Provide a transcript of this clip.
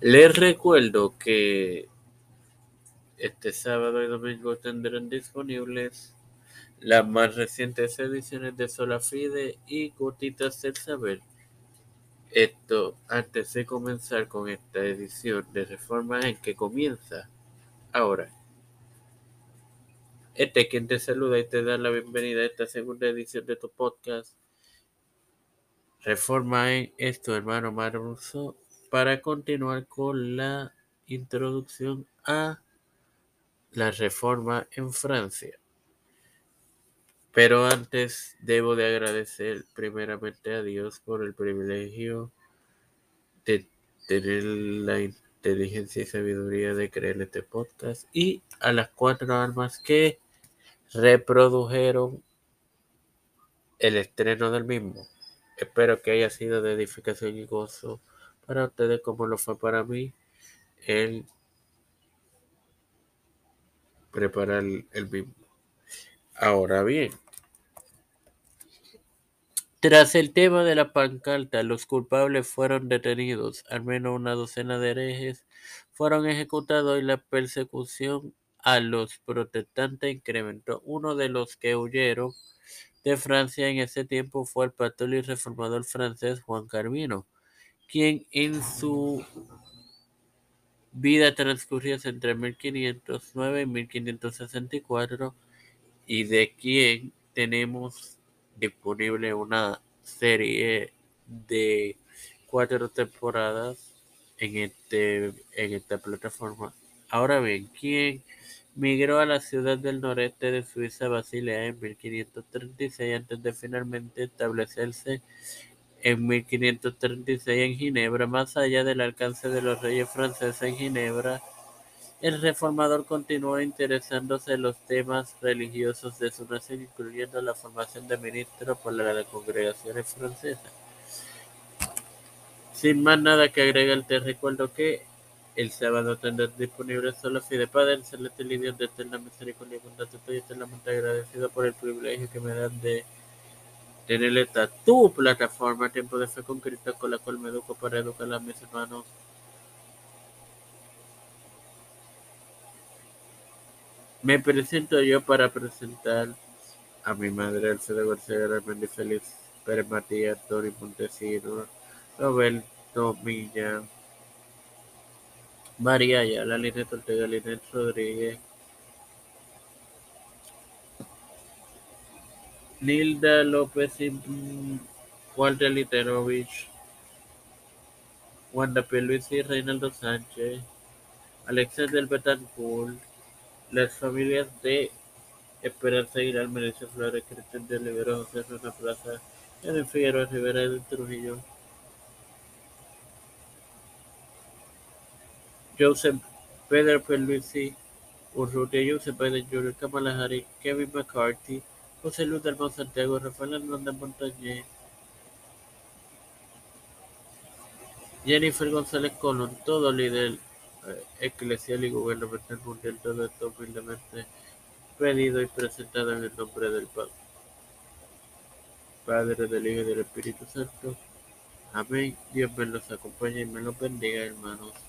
Les recuerdo que este sábado y domingo tendrán disponibles las más recientes ediciones de Solafide y Gotitas del Saber. Esto antes de comenzar con esta edición de Reforma en que comienza ahora. Este es quien te saluda y te da la bienvenida a esta segunda edición de tu podcast. Reforma en esto, hermano Maruso, para continuar con la introducción a la reforma en Francia. Pero antes debo de agradecer primeramente a Dios por el privilegio de tener la inteligencia y sabiduría de crear este podcast y a las cuatro almas que reprodujeron el estreno del mismo. Espero que haya sido de edificación y gozo para ustedes como lo fue para mí el preparar el mismo. Ahora bien, tras el tema de la pancarta, los culpables fueron detenidos. Al menos una docena de herejes fueron ejecutados y la persecución a los protestantes incrementó. Uno de los que huyeron de Francia en ese tiempo fue el pastor y reformador francés Juan Carvino, quien en su vida transcurrida entre 1509 y 1564 y de quien tenemos disponible una serie de cuatro temporadas en, este, en esta plataforma. Ahora bien, quien migró a la ciudad del noreste de Suiza, Basilea, en 1536 antes de finalmente establecerse en 1536 en Ginebra, más allá del alcance de los reyes franceses en Ginebra, el reformador continuó interesándose en los temas religiosos de su nación, incluyendo la formación de ministros por las congregaciones francesas. Sin más nada que agregar, te recuerdo que el sábado tendrás disponible solo Fide Padre, celeste Dios de eterna misericordia y bondad. Estoy eternamente agradecido por el privilegio que me dan de tener esta tu plataforma, Tiempo de Fe con Cristo, con la cual me educo para educar a mis hermanos. Me presento yo para presentar a mi madre, Alfredo García Garamendi Feliz Pérez Matías, Tony Montesino, Roberto Milla, María Ayala, Linet Ortega, Linet Rodríguez, Nilda López y Walter Literovich, Wanda Luis y Reinaldo Sánchez, Alexander Betancourt, las familias de Esperanza Aguilar, Melissa Flores, Cristian de Olivera, José Rona Plaza, Edwin Figueroa Rivera de Trujillo, Joseph Pedro Pelvisi, Urrutia, Joseph Biden Jr., Kamala Harris, Kevin McCarthy, José Luis del Santiago, Rafael Hernández Montañez, Jennifer González Colón, todo líder eh, eclesial y gubernamental mundial, todo esto humildemente pedido y presentado en el nombre del Padre, Padre del Hijo y del Espíritu Santo. Amén. Dios me los acompañe y me los bendiga, hermanos.